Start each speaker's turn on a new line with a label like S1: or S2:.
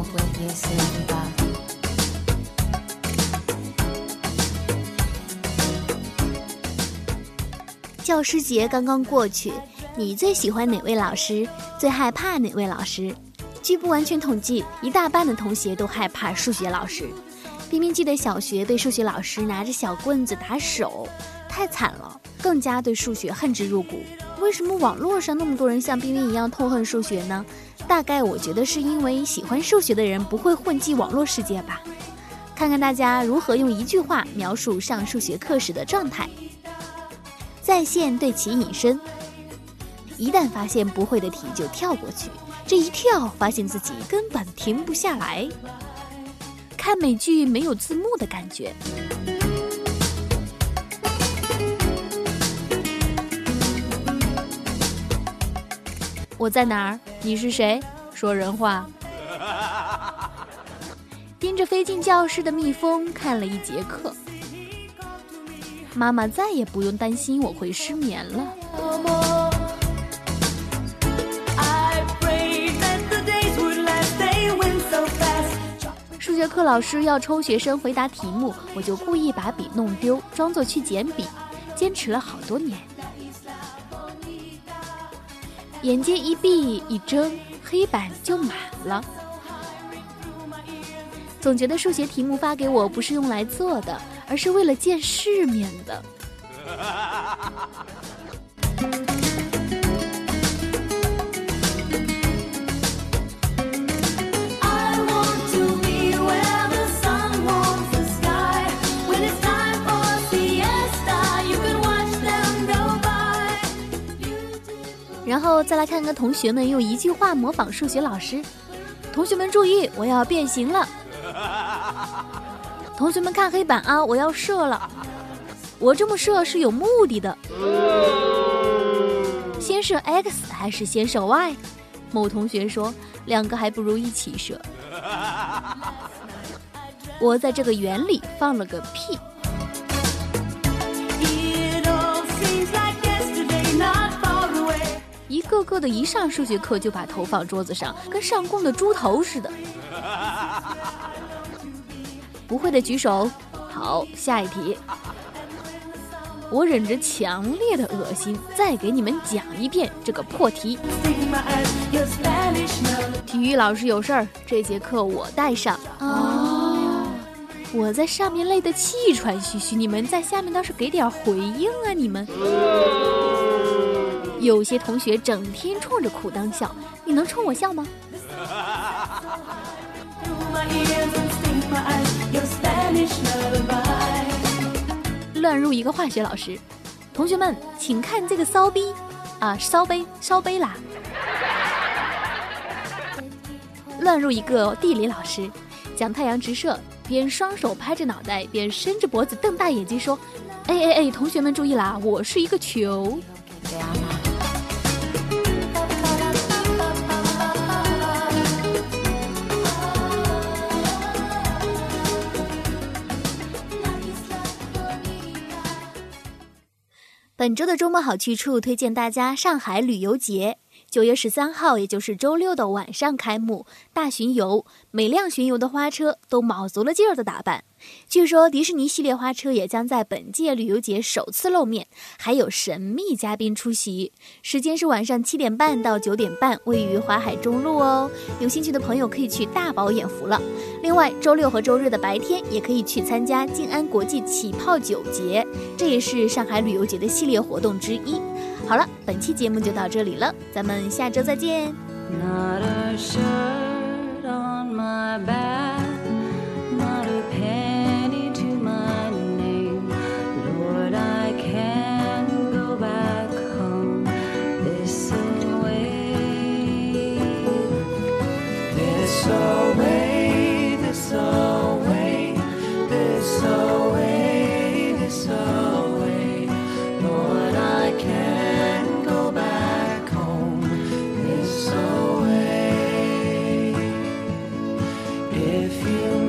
S1: como fue que se iba. 教师节刚刚过去，你最喜欢哪位老师？最害怕哪位老师？据不完全统计，一大半的同学都害怕数学老师。冰冰记得小学被数学老师拿着小棍子打手，太惨了，更加对数学恨之入骨。为什么网络上那么多人像冰冰一样痛恨数学呢？大概我觉得是因为喜欢数学的人不会混迹网络世界吧。看看大家如何用一句话描述上数学课时的状态。在线对其隐身，一旦发现不会的题就跳过去，这一跳发现自己根本停不下来。看美剧没有字幕的感觉。我在哪儿？你是谁？说人话。盯着飞进教室的蜜蜂看了一节课。妈妈再也不用担心我会失眠了。数学课老师要抽学生回答题目，我就故意把笔弄丢，装作去捡笔，坚持了好多年。眼睛一闭一睁，黑板就满了。总觉得数学题目发给我不是用来做的。而是为了见世面的。后再来看看同学们用一句话模仿数学老师。同学们注意，我要变形了。同学们看黑板啊！我要射了，我这么射是有目的的。先射 x 还是先射 y？某同学说，两个还不如一起射。我在这个圆里放了个屁。个个的一上数学课就把头放桌子上，跟上供的猪头似的。不会的举手。好，下一题。我忍着强烈的恶心，再给你们讲一遍这个破题。体育老师有事儿，这节课我带上。哦，我在上面累得气喘吁吁，你们在下面倒是给点回应啊！你们，有些同学整天冲着裤裆笑，你能冲我笑吗？乱入一个化学老师，同学们请看这个骚逼啊，骚杯烧杯啦！乱入一个地理老师，讲太阳直射，边双手拍着脑袋，边伸着脖子瞪大眼睛说：“哎哎哎，同学们注意啦，我是一个球。”本周的周末好去处推荐大家上海旅游节，九月十三号，也就是周六的晚上开幕，大巡游，每辆巡游的花车都卯足了劲儿的打扮。据说迪士尼系列花车也将在本届旅游节首次露面，还有神秘嘉宾出席。时间是晚上七点半到九点半，位于华海中路哦。有兴趣的朋友可以去大饱眼福了。另外，周六和周日的白天也可以去参加静安国际起泡酒节，这也是上海旅游节的系列活动之一。好了，本期节目就到这里了，咱们下周再见。
S2: If you